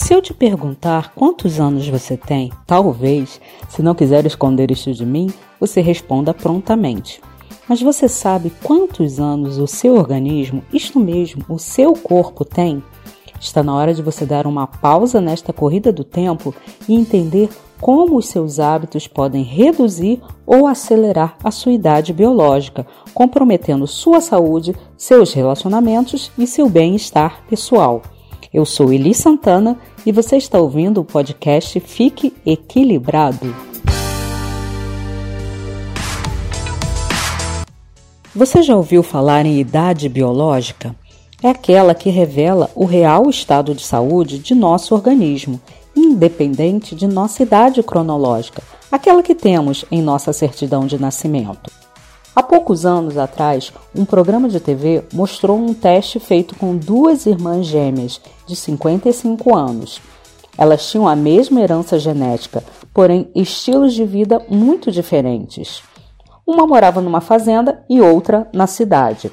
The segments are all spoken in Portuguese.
Se eu te perguntar quantos anos você tem, talvez, se não quiser esconder isso de mim, você responda prontamente. Mas você sabe quantos anos o seu organismo, isto mesmo, o seu corpo tem? Está na hora de você dar uma pausa nesta corrida do tempo e entender como os seus hábitos podem reduzir ou acelerar a sua idade biológica, comprometendo sua saúde, seus relacionamentos e seu bem-estar pessoal. Eu sou Eli Santana e você está ouvindo o podcast Fique Equilibrado. Você já ouviu falar em idade biológica? É aquela que revela o real estado de saúde de nosso organismo, independente de nossa idade cronológica, aquela que temos em nossa certidão de nascimento. Há poucos anos atrás, um programa de TV mostrou um teste feito com duas irmãs gêmeas de 55 anos. Elas tinham a mesma herança genética, porém estilos de vida muito diferentes. Uma morava numa fazenda e outra na cidade.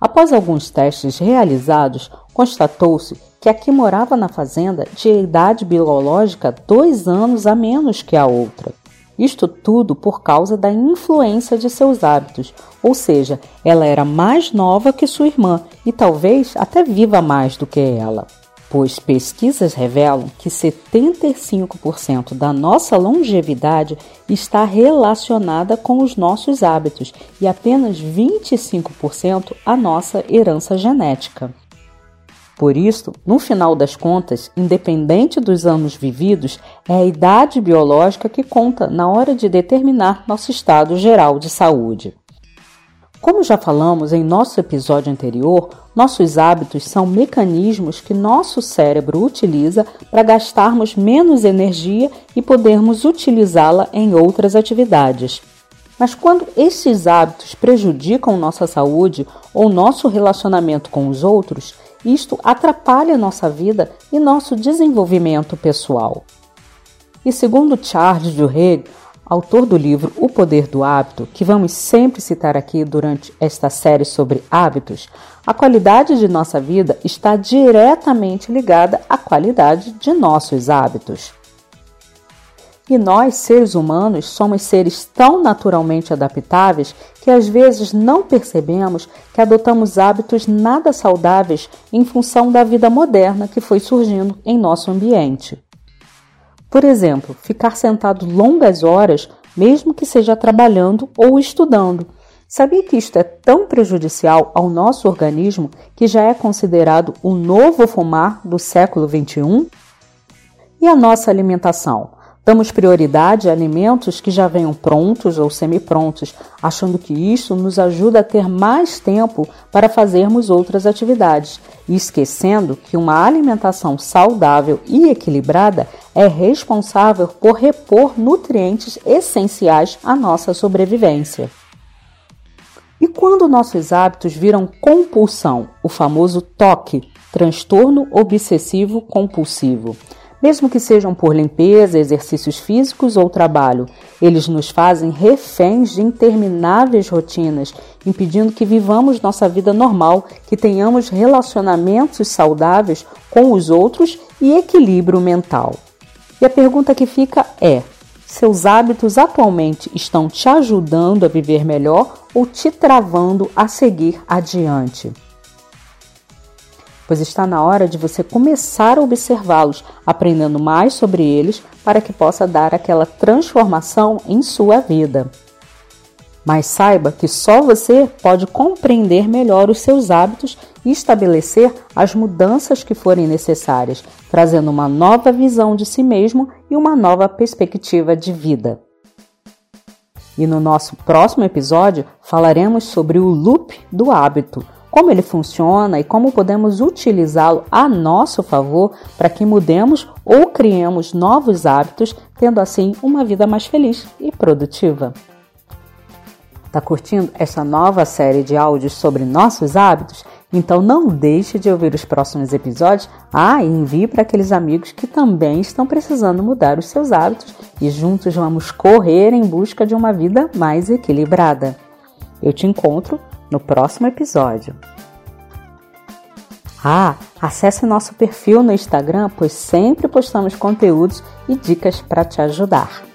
Após alguns testes realizados, constatou-se que a que morava na fazenda tinha idade biológica dois anos a menos que a outra. Isto tudo por causa da influência de seus hábitos, ou seja, ela era mais nova que sua irmã e talvez até viva mais do que ela. Pois pesquisas revelam que 75% da nossa longevidade está relacionada com os nossos hábitos e apenas 25% a nossa herança genética. Por isso, no final das contas, independente dos anos vividos, é a idade biológica que conta na hora de determinar nosso estado geral de saúde. Como já falamos em nosso episódio anterior, nossos hábitos são mecanismos que nosso cérebro utiliza para gastarmos menos energia e podermos utilizá-la em outras atividades. Mas quando esses hábitos prejudicam nossa saúde ou nosso relacionamento com os outros, isto atrapalha nossa vida e nosso desenvolvimento pessoal. E segundo Charles Duhigg, autor do livro O Poder do Hábito, que vamos sempre citar aqui durante esta série sobre hábitos, a qualidade de nossa vida está diretamente ligada à qualidade de nossos hábitos. E nós, seres humanos, somos seres tão naturalmente adaptáveis que às vezes não percebemos que adotamos hábitos nada saudáveis em função da vida moderna que foi surgindo em nosso ambiente. Por exemplo, ficar sentado longas horas, mesmo que seja trabalhando ou estudando. Sabia que isto é tão prejudicial ao nosso organismo que já é considerado o novo fumar do século XXI? E a nossa alimentação? Damos prioridade a alimentos que já venham prontos ou semi-prontos, achando que isso nos ajuda a ter mais tempo para fazermos outras atividades, e esquecendo que uma alimentação saudável e equilibrada é responsável por repor nutrientes essenciais à nossa sobrevivência. E quando nossos hábitos viram compulsão, o famoso TOC, transtorno obsessivo compulsivo, mesmo que sejam por limpeza, exercícios físicos ou trabalho. Eles nos fazem reféns de intermináveis rotinas, impedindo que vivamos nossa vida normal, que tenhamos relacionamentos saudáveis com os outros e equilíbrio mental. E a pergunta que fica é: seus hábitos atualmente estão te ajudando a viver melhor ou te travando a seguir adiante? Pois está na hora de você começar a observá-los, aprendendo mais sobre eles para que possa dar aquela transformação em sua vida. Mas saiba que só você pode compreender melhor os seus hábitos e estabelecer as mudanças que forem necessárias, trazendo uma nova visão de si mesmo e uma nova perspectiva de vida. E no nosso próximo episódio falaremos sobre o loop do hábito como ele funciona e como podemos utilizá-lo a nosso favor para que mudemos ou criemos novos hábitos, tendo assim uma vida mais feliz e produtiva. Tá curtindo essa nova série de áudios sobre nossos hábitos? Então não deixe de ouvir os próximos episódios. Ah, e envie para aqueles amigos que também estão precisando mudar os seus hábitos e juntos vamos correr em busca de uma vida mais equilibrada. Eu te encontro no próximo episódio. Ah, acesse nosso perfil no Instagram, pois sempre postamos conteúdos e dicas para te ajudar.